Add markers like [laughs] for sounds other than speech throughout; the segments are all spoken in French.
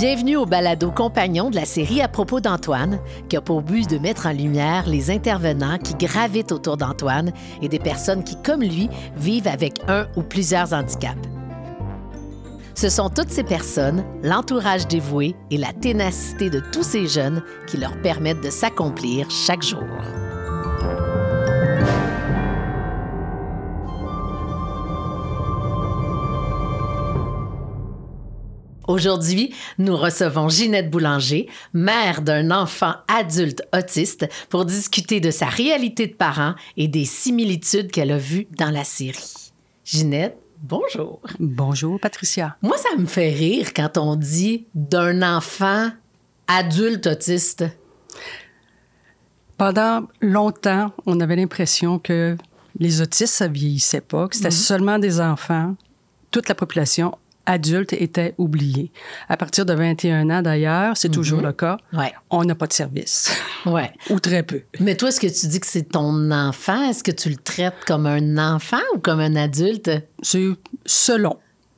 Bienvenue au balado compagnon de la série à propos d'Antoine, qui a pour but de mettre en lumière les intervenants qui gravitent autour d'Antoine et des personnes qui, comme lui, vivent avec un ou plusieurs handicaps. Ce sont toutes ces personnes, l'entourage dévoué et la ténacité de tous ces jeunes qui leur permettent de s'accomplir chaque jour. Aujourd'hui, nous recevons Ginette Boulanger, mère d'un enfant adulte autiste, pour discuter de sa réalité de parent et des similitudes qu'elle a vues dans la série. Ginette, bonjour. Bonjour, Patricia. Moi, ça me fait rire quand on dit d'un enfant adulte autiste. Pendant longtemps, on avait l'impression que les autistes, ça vieillissait pas, que c'était Mhm. seulement des enfants. Toute la population adulte était oubliée. À partir de 21 ans, d'ailleurs, c'est toujours le cas, Ouais, on n'a pas de service, ouais. [laughs] ou très peu. Mais toi, est-ce que tu dis que c'est ton enfant? Est-ce que tu le traites comme un enfant ou comme un adulte? C'est selon.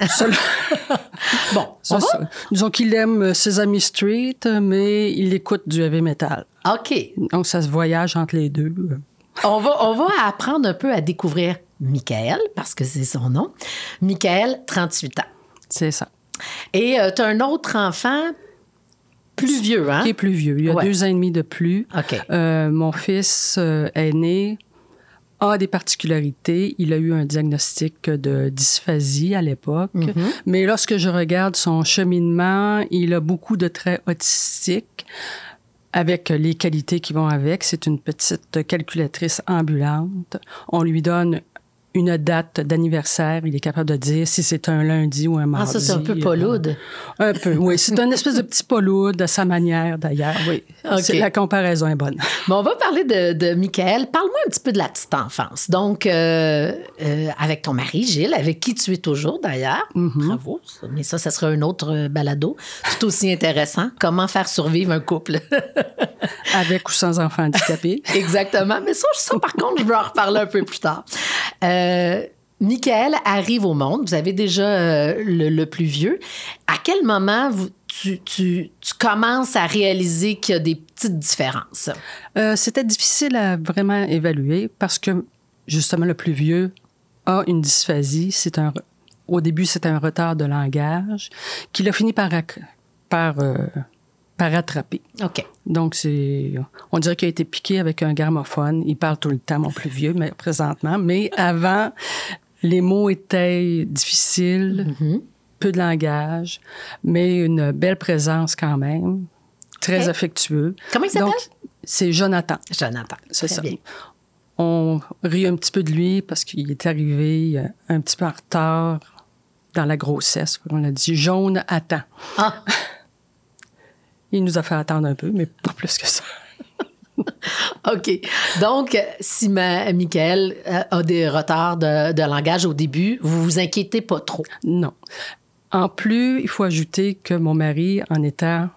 Selon. [laughs] Bon, on va-? Disons qu'il aime euh, Sesame Street, mais il écoute du heavy metal. OK. Donc, ça se voyage entre les deux. On va, on va apprendre un peu à découvrir Michael, parce que c'est son nom. Michael, 38 ans. C'est ça. Et tu as un autre enfant plus vieux, hein? Qui est plus vieux. Il y a Ouais. deux ans et demi de plus. OK. Euh, mon fils euh, aîné a des particularités. Il a eu un diagnostic de dysphasie à l'époque. Mhm. Mais lorsque je regarde son cheminement, il a beaucoup de traits autistiques avec les qualités qui vont avec. C'est une petite calculatrice ambulante. On lui donne une date d'anniversaire. Il est capable de dire si c'est un lundi ou un Ah, mardi. ça, c'est un peu Pauloude. Un peu, oui. C'est un espèce de petit Pauloude à sa manière, d'ailleurs. Oui. La comparaison est bonne. Mais on va parler de, de Michael. Parle-moi un petit peu de la petite enfance. Donc, euh, euh, avec ton mari, Gilles, avec qui tu es toujours d'ailleurs. Bravo. ça. Mais ça, ça sera un autre euh, balado. Tout aussi intéressant. Comment faire survivre un couple? [laughs] [laughs] Avec ou sans enfant handicapé. [laughs] Exactement. Mais ça, ça, par contre, je veux en reparler un peu plus tard. Euh, Michael arrive au monde. Vous avez déjà euh, le, le plus vieux. À quel moment vous, tu, tu- tu commences à réaliser qu'il y a des petites différences? Euh, C'était difficile à vraiment évaluer parce que, justement, le plus vieux a une dysphasie. C'est un, au début, c'était un retard de langage qu'il a fini par, euh, par rattraper. OK. Donc, c'est, on dirait qu'il a été piqué avec un gramophone. Il parle tout le temps, mon plus vieux, mais présentement. Mais [laughs] avant, les mots étaient difficiles, Mhm. peu de langage, mais une belle présence quand même, très affectueux. Comment il s'appelle? C'est Jonathan. Jonathan. C'est ça. bien. On rit un petit peu de lui parce qu'il est arrivé euh, un petit peu en retard dans la grossesse. On a dit jaune attend. Ah, [laughs] Il nous a fait attendre un peu, mais pas plus que ça. [laughs] OK. Donc, si ma, Michael euh, a des retards de, de langage au début, vous vous inquiétez pas trop? Non. En plus, il faut ajouter que mon mari, en étant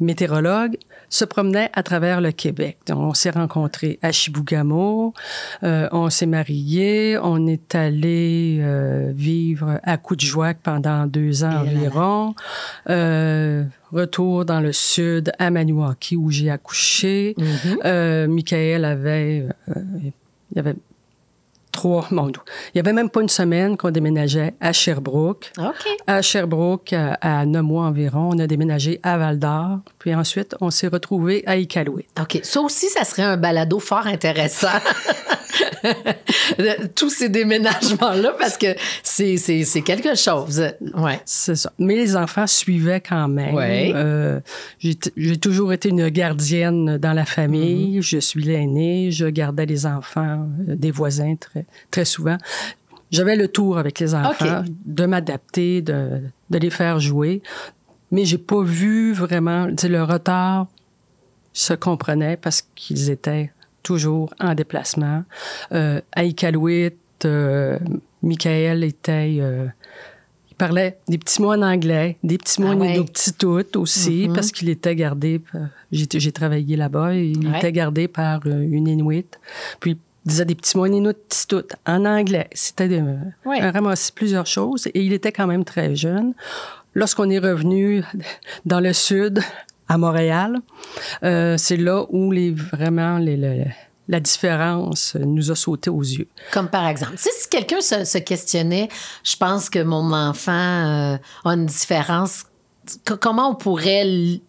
météorologue, se promenait à travers le Québec. Donc, on s'est rencontrés à Chibougamau, euh, on s'est mariés, on est allé euh, vivre à Coudjouac pendant deux ans Et environ. Euh, retour dans le sud à Maniwaki où j'ai accouché. Mhm. Euh, Michael avait, il y avait trois. Il y avait même pas une semaine qu'on déménageait à Sherbrooke. OK. À Sherbrooke, à, à neuf mois environ, on a déménagé à Val-d'Or. Puis ensuite, on s'est retrouvés à Iqaluit. OK. Ça aussi, ça serait un balado fort intéressant. [laughs] Tous ces déménagements-là, parce que c'est, c'est, c'est quelque chose. Ouais. C'est ça. Mais les enfants suivaient quand même. Ouais. Euh, j'ai t- j'ai toujours été une gardienne dans la famille. Je suis l'aînée. Je gardais les enfants euh, des voisins très, très souvent. J'avais le tour avec les enfants de m'adapter, de, de les faire jouer. Mais j'ai pas vu vraiment, le retard se comprenait parce qu'ils étaient toujours en déplacement. Euh, à Iqaluit, euh, Michael était... euh, il parlait des petits mots en anglais, des petits mots Ah en ouais. inuktitut aussi, parce qu'il était gardé... par- J'ai travaillé là-bas, il Ouais. était gardé par euh, une Inuit. Puis disait des petits mots inuktitut, en anglais. C'était Ouais. un ramassis plusieurs choses. Et il était quand même très jeune. lorsqu'on est revenu dans le sud, à Montréal, euh, c'est là où les, vraiment les, la différence nous a sauté aux yeux. Comme par exemple, si, quelqu'un se, questionnait, je pense que mon enfant euh, a une différence, comment on pourrait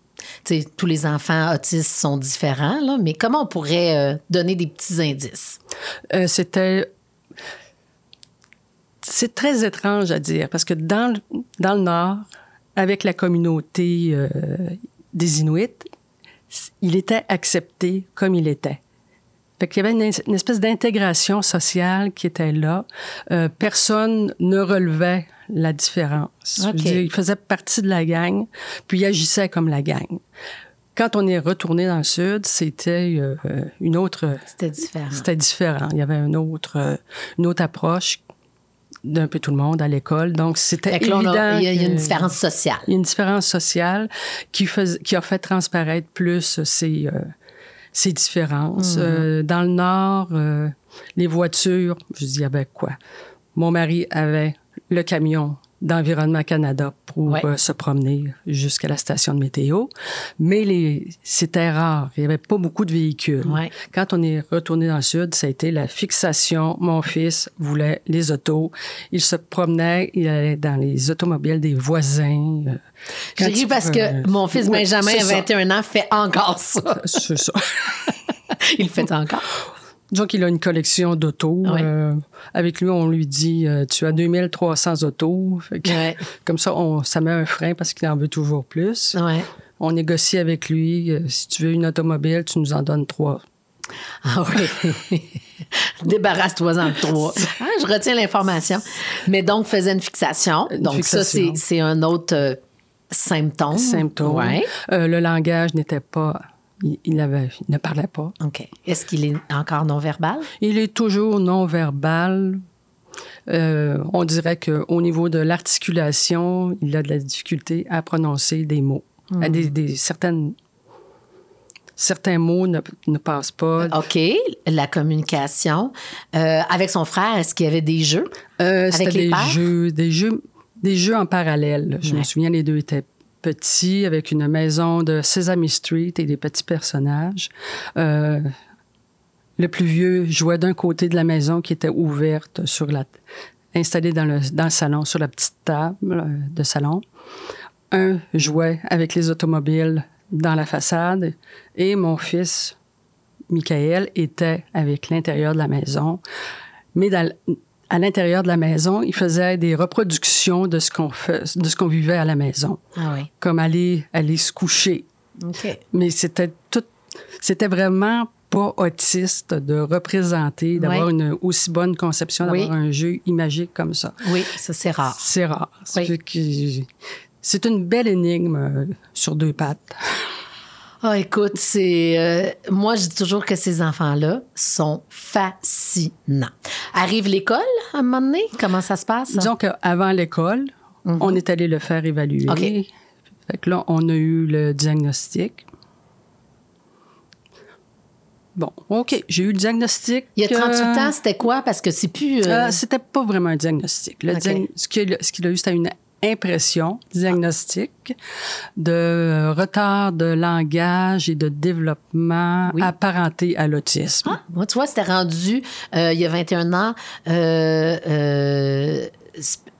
tous les enfants autistes sont différents, mais comment on pourrait euh, donner des petits indices? C'était c'est très étrange à dire parce que dans, dans le Nord, avec la communauté euh, des Inuits, il était accepté comme il était. Fait qu'il y avait une, espèce d'intégration sociale qui était là. Euh, personne ne relevait la différence. il faisait partie de la gang, puis il agissait comme la gang. Quand on est retourné dans le sud, c'était euh, une autre. C'était différent. C'était différent. Il y avait une autre, une autre approche d'un peu tout le monde à l'école. Donc, c'était évident. il, y a, une différence sociale. Il y a une différence sociale qui, qui a fait transparaître plus ces, euh, ces différences. Mm-hmm. Euh, dans le Nord, euh, les voitures, je dis, il y avait quoi? Mon mari avait le camion d'Environnement Canada pour euh, se promener jusqu'à la station de météo. Mais c'était rare. Il n'y avait pas beaucoup de véhicules. Quand on est retourné dans le sud, ça a été la fixation. Mon fils voulait les autos. Il se promenait, il allait dans les automobiles des voisins. Euh, J'ai ri parce que mon fils Benjamin, à 21 ans, fait encore ça. C'est ça. [laughs] il le fait encore. Disons qu'il a une collection d'autos. Euh, avec lui, on lui dit euh, Tu as 2300 autos. [laughs] Comme ça, on, ça met un frein parce qu'il en veut toujours plus. On négocie avec lui euh, Si tu veux une automobile, tu nous en donnes trois. Ah oui. [laughs] Débarrasse-toi-en de trois. Ah, je retiens l'information. Mais donc, faisait une fixation. donc, ça, c'est un autre symptôme. Symptôme. le langage n'était pas il, avait, ne parlait pas. OK. Est-ce qu'il est encore non-verbal? Il est toujours non-verbal. Euh, on dirait qu'au niveau de l'articulation, il a de la difficulté à prononcer des mots. Hmm. Des, certaines, certains mots ne, ne, passent pas. OK. La communication. Euh, avec son frère, est-ce qu'il y avait des jeux? Euh, avec les des jeux, des jeux, des jeux en parallèle. Je me souviens, les deux étaient petit, avec une maison de Sesame Street et des petits personnages. Euh, le plus vieux jouait d'un côté de la maison qui était ouverte sur la installée dans le, dans le salon sur la petite table euh, de salon. Un jouait avec les automobiles dans la façade et mon fils Michael était avec l'intérieur de la maison. Mais dans, à l'intérieur de la maison, il faisait des reproductions de ce qu'on fait, de ce qu'on vivait à la maison. Ah oui. Comme aller, aller se coucher. Mais c'était tout, c'était vraiment pas autiste de représenter, d'avoir une aussi bonne conception, d'avoir un jeu imagique comme ça. Oui, ça c'est rare. C'est rare. C'est une belle énigme euh, sur deux pattes. Ah, écoute, c'est. Euh, moi, je dis toujours que ces enfants-là sont fascinants. Arrive l'école à un moment donné? Comment ça se passe? Disons qu'avant l'école, mhm. on est allé le faire évaluer. OK. Fait que là, on a eu le diagnostic. Bon, OK, j'ai eu le diagnostic. Il y a 38 euh, ans, c'était quoi? Parce que c'est plus. Euh... c'était pas vraiment un diagnostic. Le ce qu'il a, a eu, c'était une impression diagnostique de euh, retard de langage et de développement apparenté à l'autisme. Ah, moi, tu vois, c'était rendu euh, il y a 21 ans. Euh,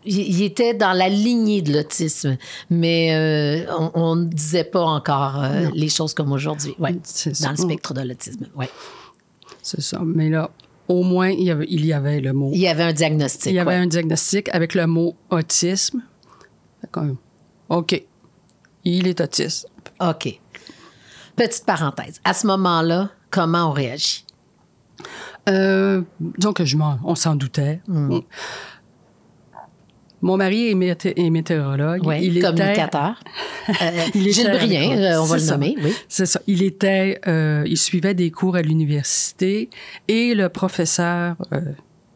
il était dans la lignée de l'autisme, mais on ne disait pas encore les choses comme aujourd'hui, ouais, dans le spectre de l'autisme. Ouais. C'est ça. Mais là, au moins, il y, avait, il y avait le mot. Il y avait un diagnostic. Il y avait un diagnostic avec le mot autisme. OK. Il est autiste. OK. Petite parenthèse. À ce moment-là, comment on réagit? Euh, disons que je on s'en doutait. Hmm. Mon mari est, météorologue. il communicateur. [laughs] Euh, il est Gilles Brien, euh, on va le nommer, oui. C'est ça. Il était, euh, il suivait des cours à l'université et le professeur,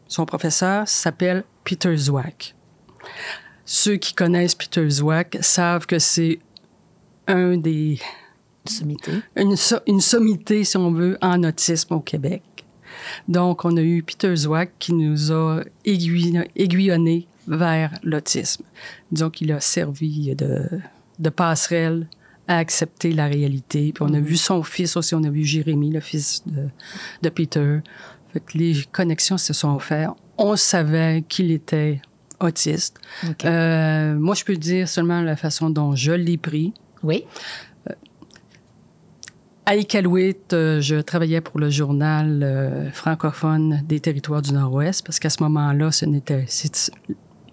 son professeur s'appelle Peter Zwack. Ceux qui connaissent Peter Zwack savent que c'est un des... Sommité. Une, une, sommité, si on veut, en autisme au Québec. Donc, on a eu Peter Zwack qui nous a aiguillonné vers l'autisme. Disons qu'il a servi de, de passerelle à accepter la réalité. Puis on a vu son fils aussi, on a vu Jérémy, le fils de, de Peter. Fait que les connexions se sont faites. On savait qu'il était autiste. Euh, moi, je peux dire seulement la façon dont je l'ai pris. Oui. À Iqaluit, euh, je travaillais pour le journal euh, francophone des territoires du Nord-Ouest parce qu'à ce moment-là, ce n'était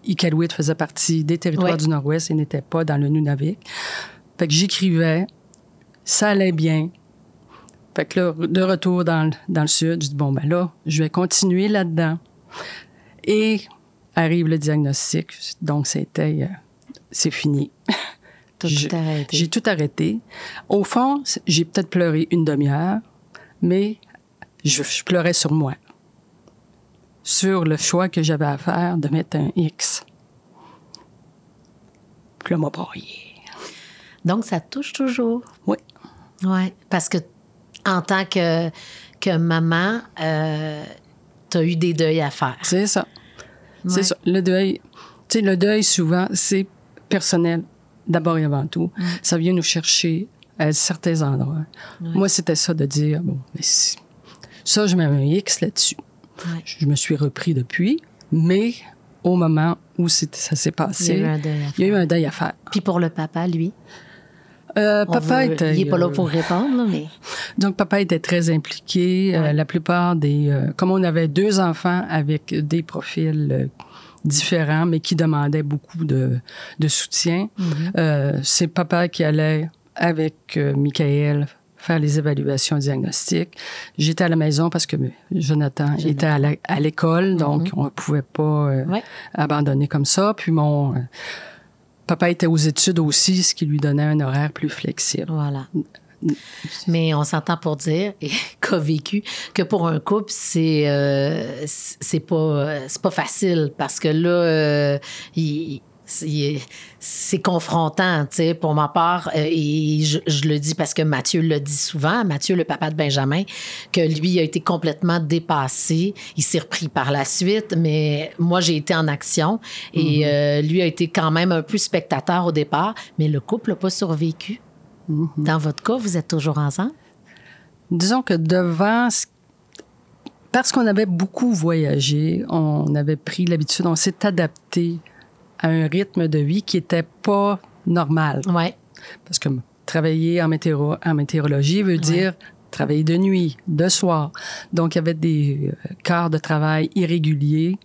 Iqaluit faisait partie des territoires du Nord-Ouest et n'était pas dans le Nunavik. Fait que j'écrivais, ça allait bien. Fait que là, de retour dans, dans le sud, je dis bon ben là, je vais continuer là-dedans. Et arrive le diagnostic, donc c'était, euh, c'est fini. J'ai tout arrêté. Au fond, j'ai peut-être pleuré une demi-heure, mais je, pleurais sur moi. Sur le choix que j'avais à faire de mettre un X. Puis là, m'a Donc, ça touche toujours. Oui. Oui, parce que en tant que, que maman, euh, tu as eu des deuils à faire. C'est ça. C'est ça. Le deuil, tu sais, le deuil, souvent, c'est personnel d'abord et avant tout. Ça vient nous chercher à certains endroits. Moi, c'était ça de dire, bon, mais ça, je mets un X là-dessus. Je me suis repris depuis, mais au moment où ça s'est passé, il y, a eu un deuil à faire. Puis pour le papa, lui? Euh, papa était, il n'est pas là pour répondre, mais. Donc, papa était très impliqué. Euh, la plupart des. Euh, comme on avait deux enfants avec des profils différents, mais qui demandaient beaucoup de, de soutien. Mhm. Euh, c'est papa qui allait avec euh, Michael faire les évaluations diagnostiques. J'étais à la maison parce que Jonathan, était à l'école, mhm. donc on ne pouvait pas euh, abandonner comme ça. Puis mon papa était aux études aussi, ce qui lui donnait un horaire plus flexible. Voilà. Mais on s'entend pour dire, et [laughs] qu'a vécu, que pour un couple, c'est euh, c'est pas, pas facile parce que là, euh, c'est confrontant, tu sais, pour ma part. Euh, et je, je, le dis parce que Mathieu le dit souvent, Mathieu, le papa de Benjamin, que lui a été complètement dépassé. Il s'est repris par la suite, mais moi, j'ai été en action et mm-hmm. lui a été quand même un peu spectateur au départ, mais le couple n'a pas survécu. Mhm. Dans votre cas, vous êtes toujours ensemble? Disons que devant, parce qu'on avait beaucoup voyagé, on avait pris l'habitude, on s'est adapté à un rythme de vie qui n'était pas normal. Oui. Parce que travailler en, météo, en météorologie veut dire travailler de nuit, de soir. Donc, il y avait des euh, quarts de travail irréguliers.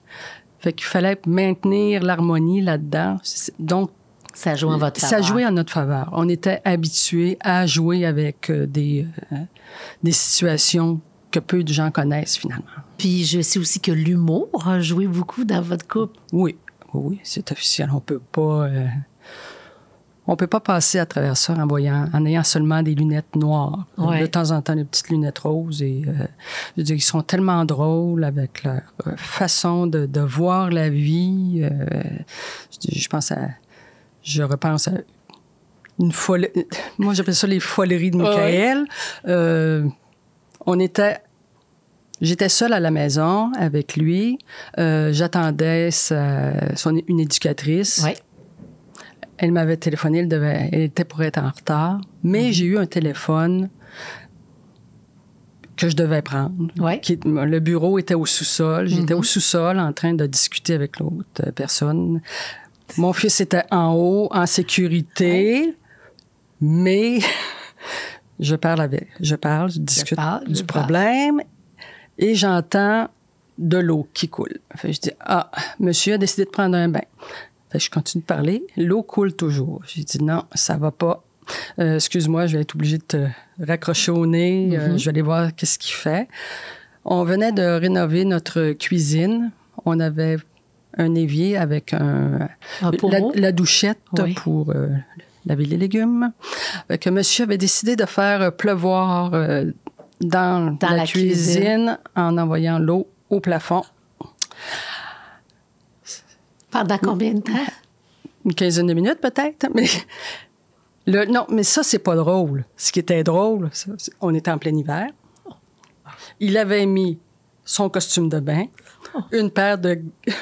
Fait qu'il fallait maintenir l'harmonie là-dedans. Donc, ça jouait en votre faveur. Ça jouait en notre faveur. On était habitués à jouer avec euh, des, euh, des situations que peu de gens connaissent finalement. Puis je sais aussi que l'humour a joué beaucoup dans votre couple. Oui, oui, c'est officiel. On peut pas, euh, on peut pas passer à travers ça en voyant, en ayant seulement des lunettes noires. De temps en temps, des petites lunettes roses et je veux dire, ils sont tellement drôles avec leur façon de, de voir la vie. je, je pense à je repense à une folle. [laughs] Moi, j'appelle ça les foleries de Michael. Euh, on était. J'étais seule à la maison avec lui. Euh, j'attendais son, une éducatrice. Elle m'avait téléphoné, elle, devait, elle était pour être en retard. Mais mm-hmm. j'ai eu un téléphone que je devais prendre. le bureau était au sous-sol. J'étais au mm-hmm. sous-sol en train de discuter avec l'autre personne. Mon fils était en haut, en sécurité, mais [laughs] je parle avec, je parle, je discute du problème et j'entends de l'eau qui coule. je dis, ah, monsieur a décidé de prendre un bain. je continue de parler. L'eau coule toujours. J'ai dit, non, ça va pas. Euh, excuse-moi, je vais être obligé de te raccrocher au nez. Euh, mm-hmm. je vais aller voir qu'est-ce qu'il fait. On venait de rénover notre cuisine. On avait un évier avec un, la, douchette pour euh, laver les légumes. Que monsieur avait décidé de faire pleuvoir dans, la, cuisine, en envoyant l'eau au plafond. Pendant combien de temps? Une quinzaine de minutes peut-être, mais le, non, mais ça c'est pas drôle. Ce qui était drôle, on était en plein hiver. Il avait mis son costume de bain, une paire de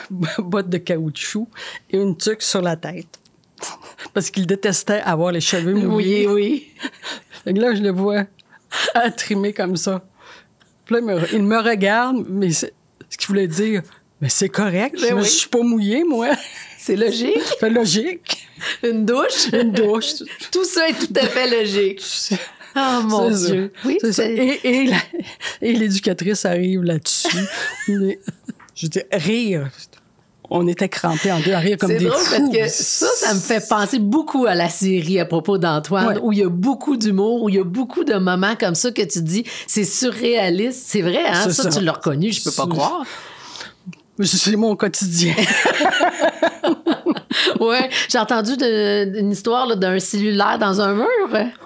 [laughs] bottes de caoutchouc et une tuque sur la tête. Parce qu'il détestait avoir les cheveux mouillés. Oui, oui. là, je le vois trimé comme ça. Puis là, il me regarde, mais ce qu'il voulait dire, mais c'est correct, je, ne suis pas mouillé, moi. C'est logique. [laughs] C'est logique. Une douche. Une douche. tout ça est tout à fait logique. [laughs] Oh mon Dieu. Oui, Et, et l'éducatrice arrive là-dessus. je dis, rire. On était crampés en deux à rire comme des drôle fous. parce que ça, ça me fait penser beaucoup à la série à propos d'Antoine, où il y a beaucoup d'humour, où il y a beaucoup de moments comme ça que tu dis, c'est surréaliste. C'est vrai, hein? Ça, tu l'as reconnu, je peux pas croire. C'est mon quotidien. [laughs] ouais, j'ai entendu une histoire d'un cellulaire dans un mur.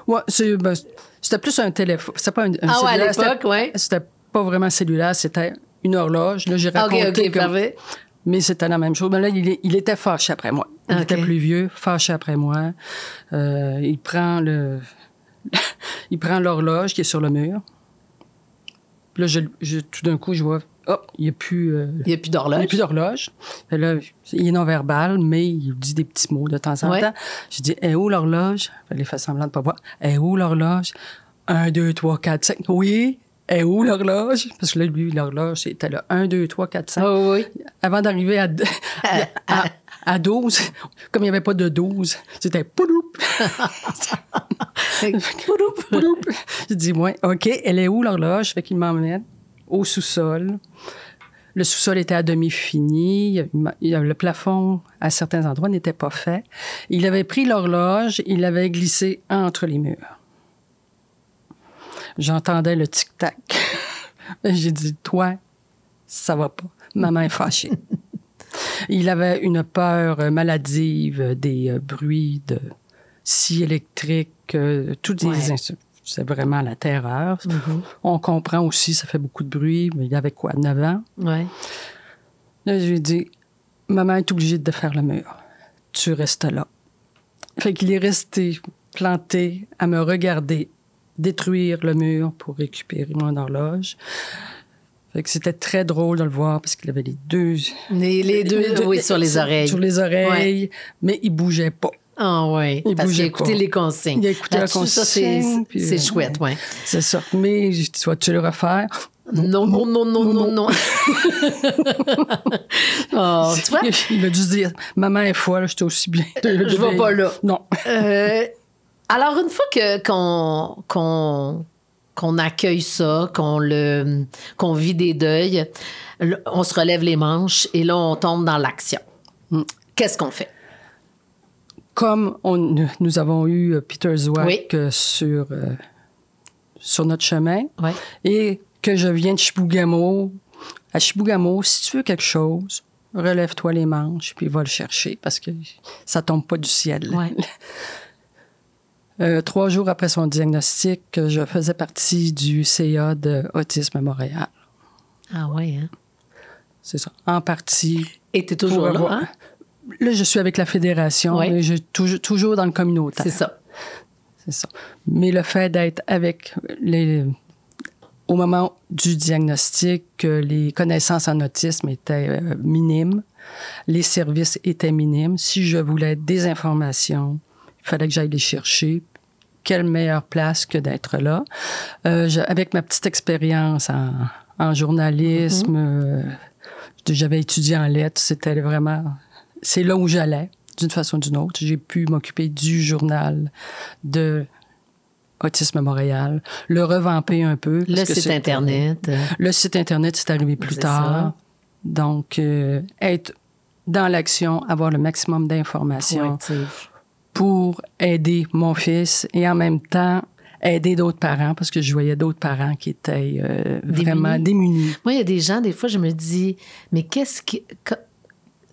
Ouais, ben, c'était plus un téléphone. C'était pas un, ah ouais, à l'époque, ouais. C'était pas vraiment cellulaire, c'était une horloge. Là, j'ai raconté. OK, OK, parfait. Mais c'était la même chose. Mais là, il, était fâché après moi. Il était plus vieux, fâché après moi. Euh, il prend le, [laughs] il prend l'horloge qui est sur le mur. Puis là, je, tout d'un coup, je vois oh, il n'y a plus. Euh, il n'y a plus d'horloge. Il n'y a plus d'horloge. Là, il est non-verbal, mais il dit des petits mots de temps en temps. Je dis, est où l'horloge? Il fait semblant de ne pas voir. Est où l'horloge? Un, deux, trois, quatre, cinq. Oui. Est où l'horloge? Parce que là, lui, l'horloge, c'était là. Un, deux, trois, quatre, cinq. oui. Avant d'arriver à, [laughs] à, à, 12, comme il n'y avait pas de 12, c'était [laughs] pouloup. pouloup. Je dis, ouais, OK, elle est où l'horloge? Fait qu'il m'emmène au sous-sol. Le sous-sol était à demi fini. Le plafond, à certains endroits, n'était pas fait. Il avait pris l'horloge, il l'avait glissé entre les murs. J'entendais le tic-tac. [laughs] J'ai dit, toi, ça va pas. Maman est fâchée. [laughs] il avait une peur maladive des euh, bruits de scie électrique, euh, tous des instruments c'est vraiment la terreur. Mm-hmm. On comprend aussi, ça fait beaucoup de bruit, mais il avait quoi, 9 ans? Ouais. Là, je lui ai dit, maman est obligée de faire le mur. Tu restes là. Fait qu'il est resté planté à me regarder détruire le mur pour récupérer mon horloge. Fait que c'était très drôle de le voir parce qu'il avait les deux... Les, deux, oui, sur les oreilles. Sur les oreilles, mais il bougeait pas. Ah oui, parce qu'il a écouté les consignes. Il a écouté la consigne. C'est euh, chouette, oui. C'est ça. Mais tu le refaire? Non, non, non, non, non, non. [laughs] oh, tu vois? Il a dû dire, maman est folle, j'étais aussi bien. Je vais pas là. Non. Euh, alors, une fois que qu'on qu'on qu'on accueille ça, qu'on le qu'on vit des deuils, on se relève les manches et là, on tombe dans l'action. Mm. Qu'est-ce qu'on fait? comme nous avons eu euh, Peter Zwack euh, sur, euh, sur notre chemin et que je viens de Chibougamau, à Chibougamau, si tu veux quelque chose, relève-toi les manches puis va le chercher parce que ça tombe pas du ciel. [laughs] trois jours après son diagnostic, je faisais partie du CA de Autisme Montréal. Ah oui, hein? C'est ça. En partie. Et tu es toujours là, hein? Là, je suis avec la fédération, mais je toujours, toujours dans le communautaire. C'est ça. C'est ça. Mais le fait d'être avec les au moment du diagnostic, les connaissances en autisme étaient euh, minimes, les services étaient minimes. Si je voulais des informations, fallait que j'aille les chercher. Quelle meilleure place que d'être là. Euh, avec ma petite expérience en, journalisme, mm-hmm. euh, j'avais étudié en lettres, c'était vraiment c'est là où j'allais, d'une façon ou d'une autre. J'ai pu m'occuper du journal de Autisme Montréal, le revamper un peu. Le site Internet. Le site Internet, c'est arrivé plus tard. Donc, euh, être dans l'action, avoir le maximum d'informations pour aider mon fils et en même temps aider d'autres parents parce que je voyais d'autres parents qui étaient euh, vraiment démunis. Moi, il y a des gens, des fois, je me dis, mais qu'est-ce qui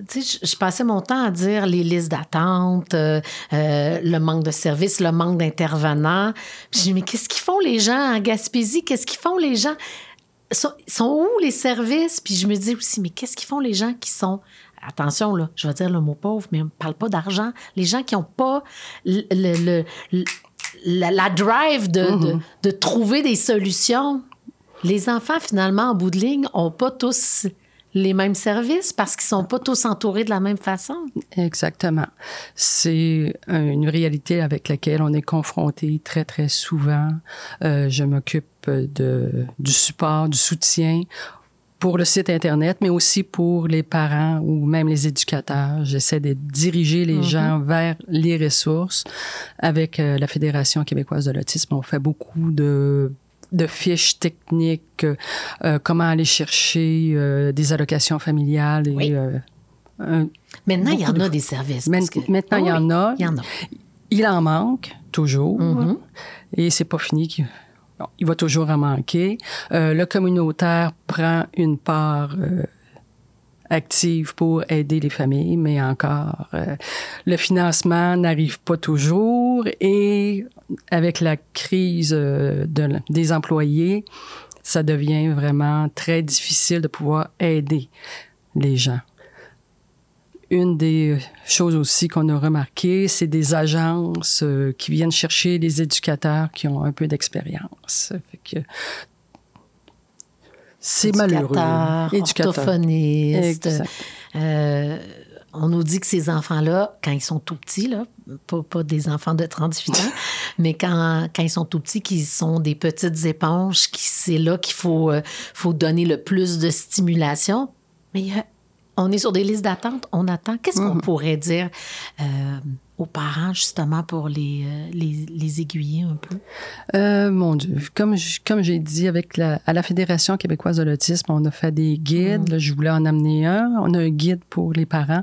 tu sais, je, passais mon temps à dire les listes d'attente, euh, euh, le manque de services, le manque d'intervenants. Je dis, mais qu'est-ce qu'ils font les gens en Gaspésie? Qu'est-ce qu'ils font les gens? Sont, sont où les services? Puis je me dis aussi, mais qu'est-ce qu'ils font les gens qui sont attention, là, je vais dire le mot pauvre, mais on ne parle pas d'argent. Les gens qui n'ont pas le, la, drive de, mm-hmm. de, trouver des solutions. Les enfants, finalement, en bout de ligne, n'ont pas tous les mêmes services parce qu'ils sont pas tous entourés de la même façon. Exactement. C'est une réalité avec laquelle on est confronté très, très souvent. Euh, je m'occupe de, du support, du soutien pour le site Internet, mais aussi pour les parents ou même les éducateurs. J'essaie de diriger les mm-hmm. gens vers les ressources. Avec euh, la Fédération québécoise de l'autisme, on fait beaucoup de de fiches techniques, euh, comment aller chercher euh, des allocations familiales. Et, euh, maintenant, il y en a des services. Maintenant, il, y en a. il y en a. Il en manque toujours. Mm-hmm. Et c'est pas fini. Il va toujours en manquer. le communautaire prend une part active pour aider les familles, mais encore, le financement n'arrive pas toujours et avec la crise euh, des employés, ça devient vraiment très difficile de pouvoir aider les gens. Une des choses aussi qu'on a remarqué, c'est des agences euh, qui viennent chercher les éducateurs qui ont un peu d'expérience. C'est malheureux. Éducateurs, orthophonistes, euh, on nous dit que ces enfants-là, quand ils sont tout petits, là, pas, des enfants de 38 ans, [laughs] mais quand, quand ils sont tout petits, qu'ils sont des petites éponges, c'est là qu'il faut, euh, faut donner le plus de stimulation. Mais on est sur des listes d'attente, on attend. Qu'est-ce qu'on mm. pourrait dire euh, aux parents, justement, pour les, euh, les, aiguiller un peu? Euh, mon Dieu, comme, comme j'ai dit, avec la, à la Fédération québécoise de l'autisme, on a fait des guides. Mm. je voulais en amener un. On a un guide pour les parents.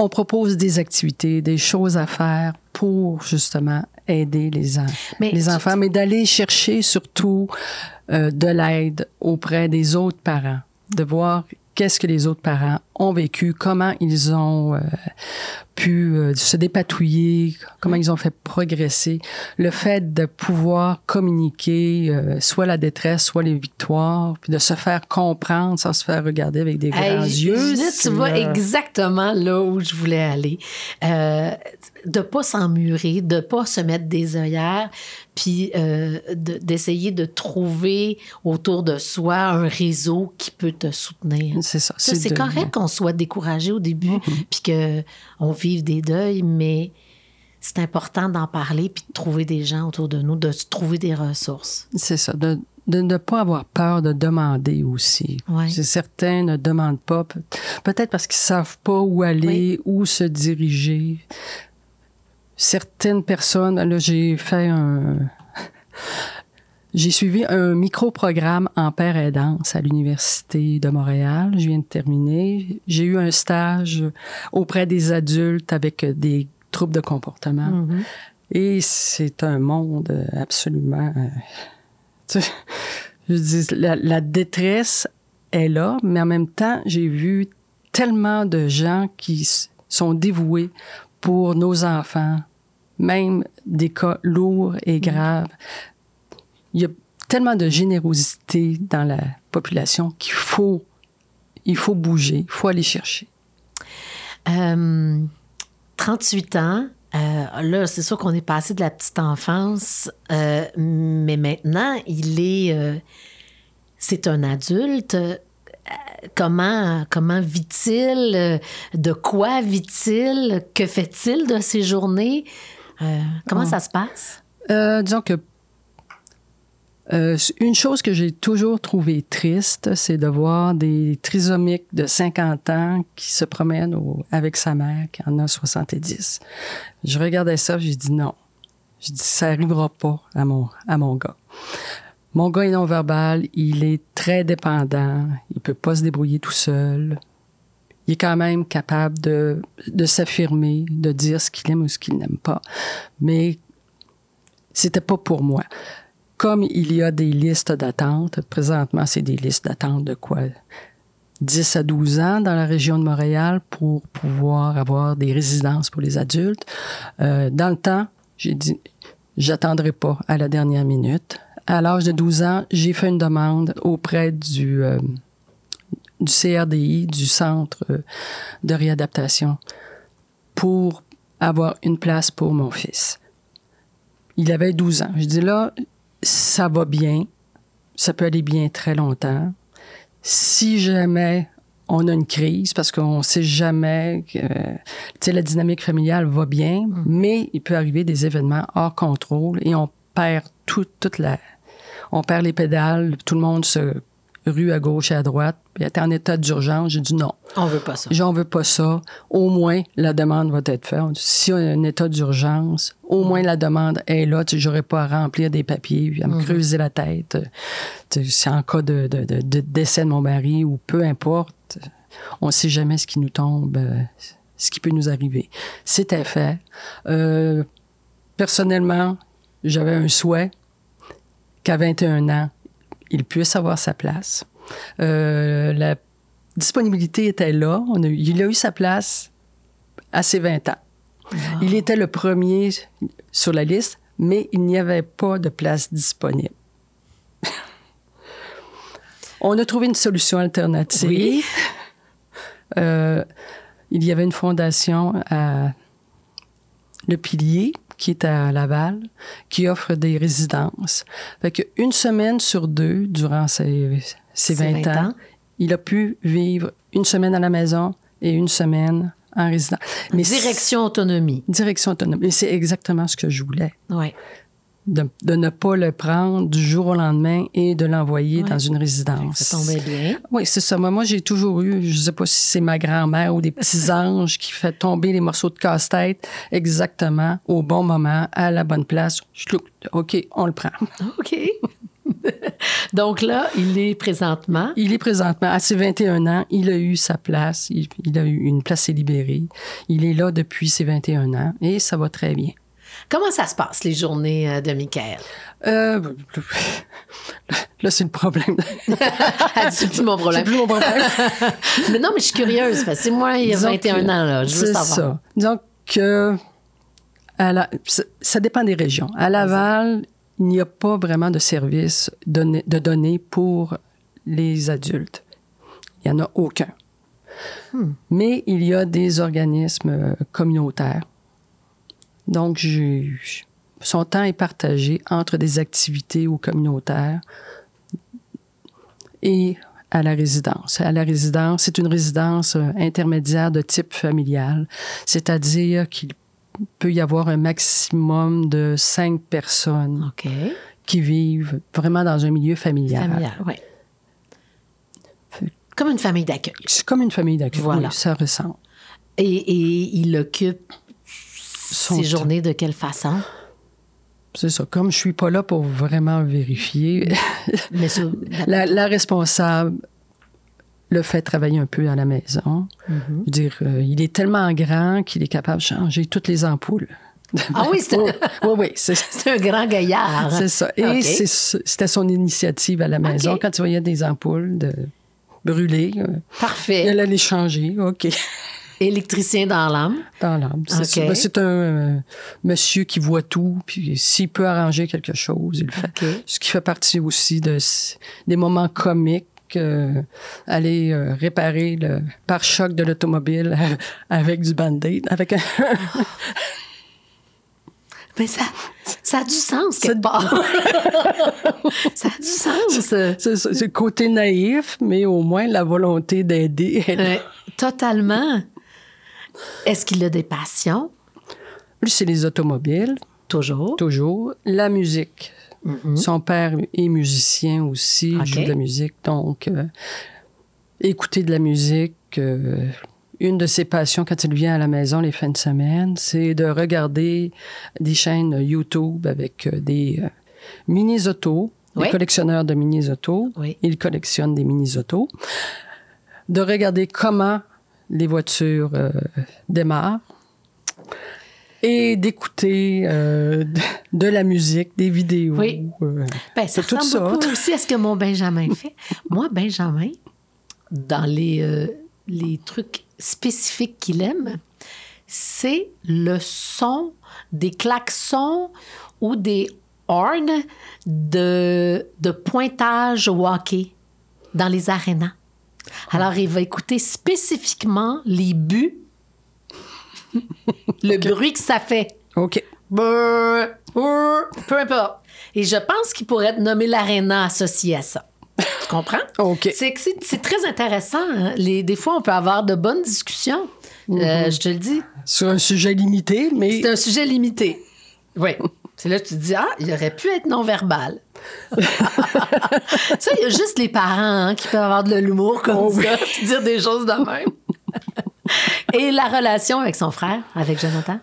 On propose des activités, des choses à faire pour, justement, aider les, les enfants, mais d'aller chercher surtout de l'aide auprès des autres parents, de voir qu'est-ce que les autres parents ont vécu, comment ils ont euh, pu euh, se dépatouiller, comment ils ont fait progresser. Le fait de pouvoir communiquer euh, soit la détresse, soit les victoires, puis de se faire comprendre sans se faire regarder avec des grands yeux. tu vois exactement là où je voulais aller. De pas s'emmurer, de pas se mettre des œillères, puis d'essayer de, trouver autour de soi un réseau qui peut te soutenir. C'est ça. C'est correct qu'on soit découragé au début, mm-hmm. puis qu'on vit des deuils, mais c'est important d'en parler puis de trouver des gens autour de nous, de trouver des ressources. C'est ça, de, ne pas avoir peur de demander aussi. Certains ne demandent pas, peut-être parce qu'ils savent pas où aller, où se diriger. Certaines personnes, là, j'ai fait un... J'ai suivi un micro-programme en père aidance à l'Université de Montréal. Je viens de terminer. J'ai eu un stage auprès des adultes avec des troubles de comportement. Mm-hmm. Et c'est un monde absolument... Euh, [laughs] je dis, la, la détresse est là, mais en même temps, j'ai vu tellement de gens qui sont dévoués pour nos enfants, même des cas lourds et mm-hmm. graves il y a tellement de générosité dans la population qu'il faut, il faut bouger, il faut aller chercher. 38 euh, ans, euh, là, c'est sûr qu'on est passé de la petite enfance, euh, mais maintenant, il est. c'est un adulte. Comment, comment vit-il? De quoi vit-il? Que fait-il de ses journées? comment oh. ça se passe? disons que euh, une chose que j'ai toujours trouvé triste, c'est de voir des trisomiques de 50 ans qui se promènent avec sa mère qui en a 70. Je regardais ça, j'ai dit non. Je dis ça arrivera pas à mon à mon gars. Mon gars est non verbal, il est très dépendant, il peut pas se débrouiller tout seul. Il est quand même capable de, de s'affirmer, de dire ce qu'il aime ou ce qu'il n'aime pas. Mais c'était pas pour moi comme il y a des listes d'attente, présentement, c'est des listes d'attente de quoi? 10 à 12 ans dans la région de Montréal pour pouvoir avoir des résidences pour les adultes. Euh, dans le temps, j'ai dit, j'attendrai pas à la dernière minute. À l'âge de 12 ans, j'ai fait une demande auprès du, euh, du CRDI, du Centre de réadaptation, pour avoir une place pour mon fils. Il avait 12 ans. Je dis là, ça va bien. Ça peut aller bien très longtemps. si jamais on a une crise, parce qu'on ne sait jamais que sais, la dynamique familiale va bien, mm. mais il peut arriver des événements hors contrôle et on perd tout, toute la... On perd les pédales, tout le monde se rue à gauche et à droite. Puis elle était en état d'urgence. J'ai dit non. On veut pas ça. J'en veux pas ça. Au moins, la demande va être faite. Si on a un état d'urgence, au moins la demande est là. Tu j'aurais pas à remplir des papiers, puis à me mhm. creuser la tête. C'est en cas de, décès de mon mari ou peu importe. On sait jamais ce qui nous tombe, euh, ce qui peut nous arriver. C'était fait. Euh, personnellement, j'avais un souhait qu'à 21 ans, il puisse avoir sa place. Euh, la disponibilité était là. il a eu sa place à ses 20 ans. Il était le premier sur la liste, mais il n'y avait pas de place disponible. [laughs] On a trouvé une solution alternative. Euh, il y avait une fondation à Le Pilier qui est à Laval, qui offre des résidences. Fait qu'une semaine sur deux, durant ses, 20, ans, il a pu vivre une semaine à la maison et une semaine en résidence. Mais direction autonomie. Direction autonomie. Et c'est exactement ce que je voulais. Oui de, ne pas le prendre du jour au lendemain et de l'envoyer dans une résidence. Ça tombait bien. Oui, c'est ça. Moi, j'ai toujours eu, je ne sais pas si c'est ma grand-mère ou des petits [laughs] anges qui fait tomber les morceaux de casse-tête exactement au bon moment, à la bonne place. OK, on le prend. OK. [laughs] Donc là, il est présentement. Il est présentement, à ses 21 ans, il a eu sa place, il, il a eu une place libérée. Il est là depuis ses 21 ans et ça va très bien. Comment ça se passe, les journées euh, de Michael? Euh, [laughs] là, c'est le problème. [laughs] c'est plus mon problème. [laughs] C'est plus mon problème. mais non, mais je suis curieuse, parce que c'est moi, il y a 21 ans, là. Je veux savoir. C'est ça. Disons que ça dépend des régions. À Laval, il n'y a pas vraiment de service de données pour les adultes. Il n'y en a aucun. Hmm. Mais il y a des organismes euh, communautaires donc, son temps est partagé entre des activités ou communautaires et à la résidence. À la résidence, c'est une résidence euh, intermédiaire de type familial, c'est-à-dire qu'il peut y avoir un maximum de cinq personnes qui vivent vraiment dans un milieu familial. Familial, oui. Comme une famille d'accueil. C'est comme une famille d'accueil, voilà. ça ressemble. Et, et il occupe ces journées de quelle façon? C'est ça. Comme je suis pas là pour vraiment vérifier, [laughs] Mais la, responsable le fait travailler un peu à la maison. Mm-hmm. dire, euh, il est tellement grand qu'il est capable de changer toutes les ampoules. Ah oui, c'est [laughs] oui, oui, [laughs] un grand gaillard. C'est ça. Et c'était son initiative à la maison. Quand tu voyais des ampoules de brûlées, euh, Parfait. elle allait les changer. OK. Électricien dans l'âme. Dans l'âme, c'est ben, un euh, monsieur qui voit tout, puis s'il peut arranger quelque chose, il le fait. Ce qui fait partie aussi de, des moments comiques. Euh, aller euh, réparer le pare-choc de l'automobile [laughs] avec du band-aid, avec un... [laughs] Mais ça, ça a du sens quelque part. [laughs] ça a du sens. C'est le côté naïf, mais au moins la volonté d'aider. totalement. Est-ce qu'il a des passions? Lui, c'est les automobiles. Toujours. Toujours. La musique. Mm-hmm. Son père est musicien aussi, il joue de la musique. Donc, euh, écouter de la musique. Euh, une de ses passions quand il vient à la maison les fins de semaine, c'est de regarder des chaînes YouTube avec euh, des mini-autos, des collectionneurs de mini-autos. Il collectionne des mini-autos. De regarder comment les voitures euh, démarrent et d'écouter euh, de, la musique, des vidéos. Oui. Euh, ben, ça ressemble ça. beaucoup aussi à ce que mon Benjamin [laughs] fait. Moi, Benjamin, dans les, les trucs spécifiques qu'il aime, c'est le son des klaxons ou des horns de, de pointage au hockey dans les arénas. [laughs] Alors, il va écouter spécifiquement les buts, [laughs] le bruit que ça fait. OK. peu importe. Et je pense qu'il pourrait nommer l'aréna associé à ça. Tu comprends? [laughs] OK. C'est que c'est très intéressant. hein. Les, des fois, on peut avoir de bonnes discussions. Euh, je te le dis. Sur un sujet limité, mais C'est un sujet limité. Oui. C'est là que tu te dis, ah, il aurait pu être non-verbal. [laughs] ça, il y a juste les parents hein, qui peuvent avoir de l'humour comme Oh oui. ça, puis dire des choses de même. [laughs] Et la relation avec son frère, avec Jonathan?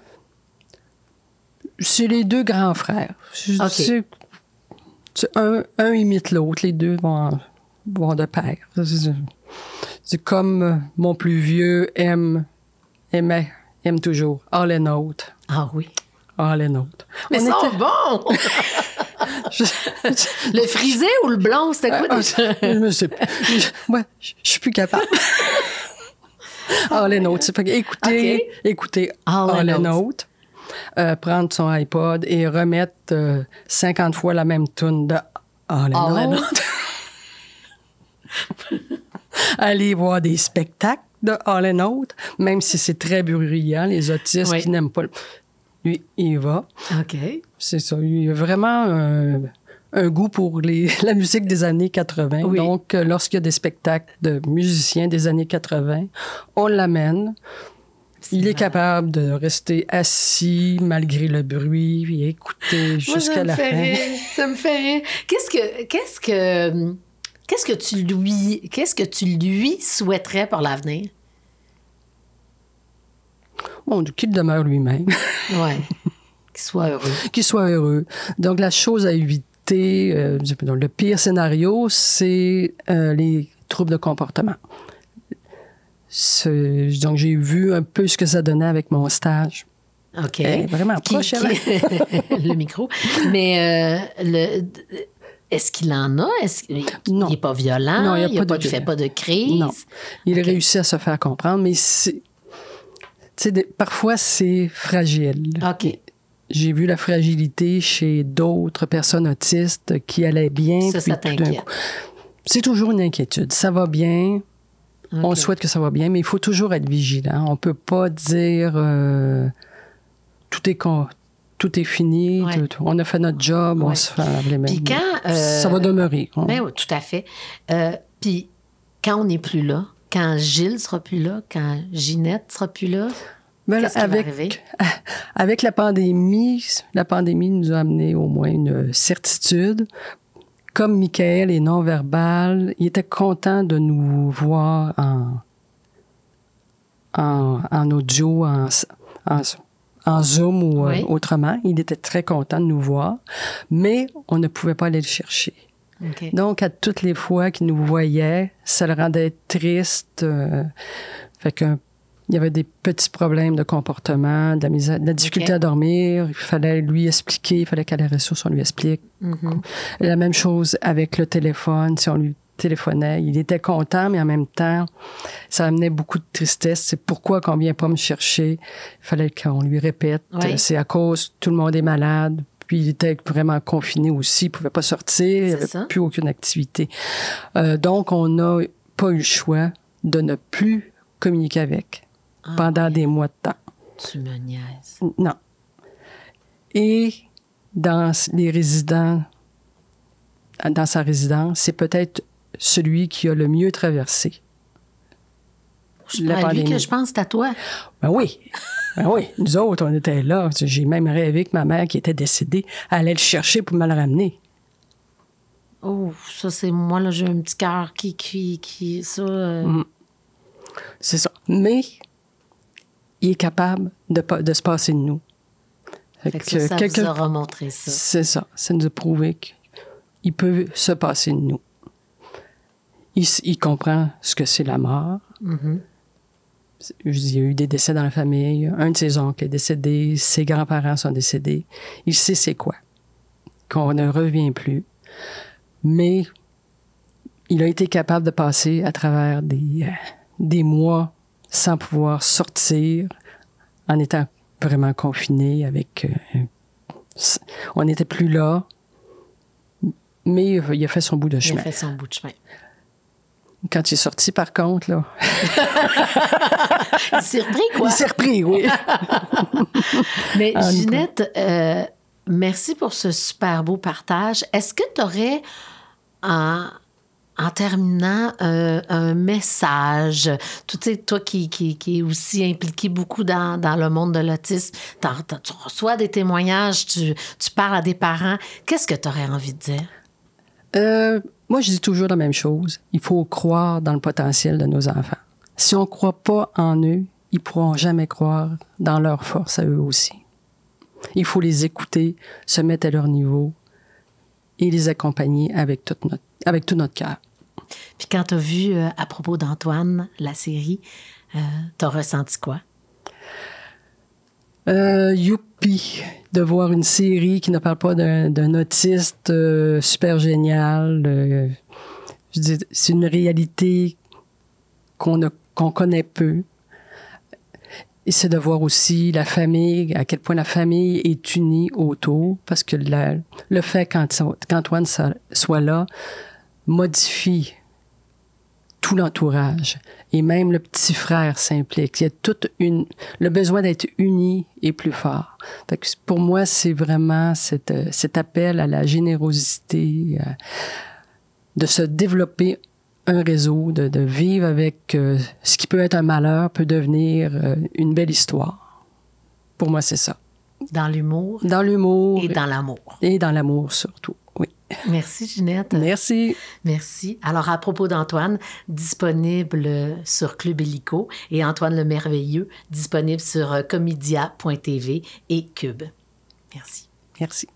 c'est les deux grands frères. C'est- un, un imite l'autre, les deux vont, vont de pair. C'est- C'est comme euh, mon plus vieux aime, aimait, aime toujours. All and out. Ah oui. All and out. Mais On ils sont était- bons! [laughs] je- le frisé ou le blond, c'était quoi Ah, [laughs] je sais. Je- suis plus capable. [laughs] C'est fait que écouter, OK. écouter All All, and and out. euh, prendre son iPod et remettre euh, 50 fois la même tune de All and out. Aller voir des spectacles de All and Out, même si c'est très bruyant, les autistes Oui. qui n'aiment pas. Lui, il va. OK. C'est ça. Il a vraiment un, un goût pour les, [laughs] la musique des années 80. Oui. Donc, euh, lorsqu'il y a des spectacles de musiciens des années 80, on l'amène. Il est capable de rester assis malgré le bruit et écouter jusqu'à ça me la fin. rire. Ça me fait rire. Qu'est-ce que, qu'est-ce que, qu'est-ce que tu lui, qu'est-ce que tu lui souhaiterais pour l'avenir? Bon, qu'il demeure lui-même, [laughs] Ouais. Qu'il soit heureux. qu'il soit heureux. Donc, la chose à éviter, euh, le pire scénario, c'est euh, les troubles de comportement. Donc, j'ai vu un peu ce que ça donnait avec mon stage. OK. Eh, vraiment Qui- proche, qui- [laughs] le micro. Mais euh, le, est-ce qu'il en a? Est-ce qu'il Non. n'est pas violent? Non, il il de fait pas de crise? Non. Il réussit à se faire comprendre, mais sais, parfois, c'est fragile. OK. J'ai vu la fragilité chez d'autres personnes autistes qui allaient bien. Ça, ça t'inquiète. C'est toujours une inquiétude. Ça va bien. On souhaite que ça va bien, mais il faut toujours être vigilant. On peut pas dire euh, tout est con- tout est fini, Ouais. tout- on a fait notre job, Ouais. on se fait les mêmes. Puis quand, euh, ça va demeurer. hein. Ben oui, tout à fait. Euh, Puis quand on n'est plus là, quand Gilles sera plus là, quand Ginette sera plus là, Ben là, avec, [laughs] avec la pandémie, la pandémie nous a amené au moins une certitude. Comme Michael est non-verbal, il était content de nous voir en, en, en audio, en, en, en Zoom ou euh, Oui. autrement. Il était très content de nous voir, mais on ne pouvait pas aller le chercher. Donc, à toutes les fois qu'il nous voyait, ça le rendait triste. euh, fait que il y avait des petits problèmes de comportement, de la, misère- de la difficulté à dormir. Il fallait lui expliquer, il fallait qu'à la ressource, on lui explique. Mhm. La même chose avec le téléphone. Si on lui téléphonait, il était content, mais en même temps, ça amenait beaucoup de tristesse. C'est pourquoi qu'on vient pas me chercher. Il fallait qu'on lui répète. Oui. C'est à cause tout le monde est malade. Puis il était vraiment confiné aussi, il pouvait pas sortir, il avait plus aucune activité. Euh, donc, on n'a pas eu le choix de ne plus communiquer avec Ah, pendant des mois de temps. Tu me niaises. Non. Et dans les résidents, dans sa résidence, c'est peut-être celui qui a le mieux traversé. C'est La lui que je pense, c'est à toi. Ben oui. Ben oui. Nous autres, on était là. J'ai même rêvé que ma mère, qui était décédée, allait le chercher pour me le ramener. Oh, ça, c'est moi, là, j'ai un petit cœur qui, qui, qui, ça. euh, Mm. C'est ça. Mais il est capable de, de se passer de nous. Fait fait que ça, ça quelqu'un- vous aura montré ça. C'est ça. Ça nous a prouvé qu'il peut se passer de nous. Il, comprend ce que c'est la mort. Mhm. Je dis, il y a eu des décès dans la famille. Un de ses oncles est décédé. Ses grands-parents sont décédés. Il sait c'est quoi. Qu'on ne revient plus. Mais il a été capable de passer à travers des, euh, des mois sans pouvoir sortir, en étant vraiment confiné avec... euh, on n'était plus là. Mais il a fait son bout de Il a chemin. fait son bout de chemin. Quand il est sorti, par contre, là, [laughs] Il s'est repris, quoi. il s'est repris, oui. [laughs] Mais Ah. Ginette, euh, merci pour ce super beau partage. Est-ce que tu aurais en terminant, un message? Tu sais, toi qui, qui, qui est aussi impliqué beaucoup dans, dans le monde de l'autisme, tu reçois des témoignages, tu, tu, parles à des parents. Qu'est-ce que tu aurais envie de dire? Euh, moi, je dis toujours la même chose. Il faut croire dans le potentiel de nos enfants. Si on ne croit pas en eux, ils pourront jamais croire dans leur force à eux aussi. Il faut les écouter, se mettre à leur niveau et les accompagner avec, notre, avec tout notre cœur. Puis quand tu as vu euh, à propos d'Antoine la série, euh, tu as ressenti quoi? Euh, youpi, de voir une série qui ne parle pas d'un autiste euh, super génial. c'est une réalité qu'on qu'on connaît peu. Et c'est de voir aussi la famille, à quel point la famille est unie autour, parce que le fait qu'Antoine soit là modifie tout l'entourage. Et même le petit frère s'implique. Il y a toute une, le besoin d'être uni est plus fort. pour moi, c'est vraiment cet, cet appel à la générosité, euh, de se développer un réseau, de, de vivre avec euh, ce qui peut être un malheur, peut devenir euh, une belle histoire. Pour moi, c'est ça. Dans l'humour. Dans l'humour. Et dans l'amour. Et dans l'amour surtout, oui. Merci, Ginette. Merci. Merci. Alors, à propos d'Antoine, disponible sur Club Illico et Antoine le Merveilleux, disponible sur comedia.tv et Cube. Merci. Merci.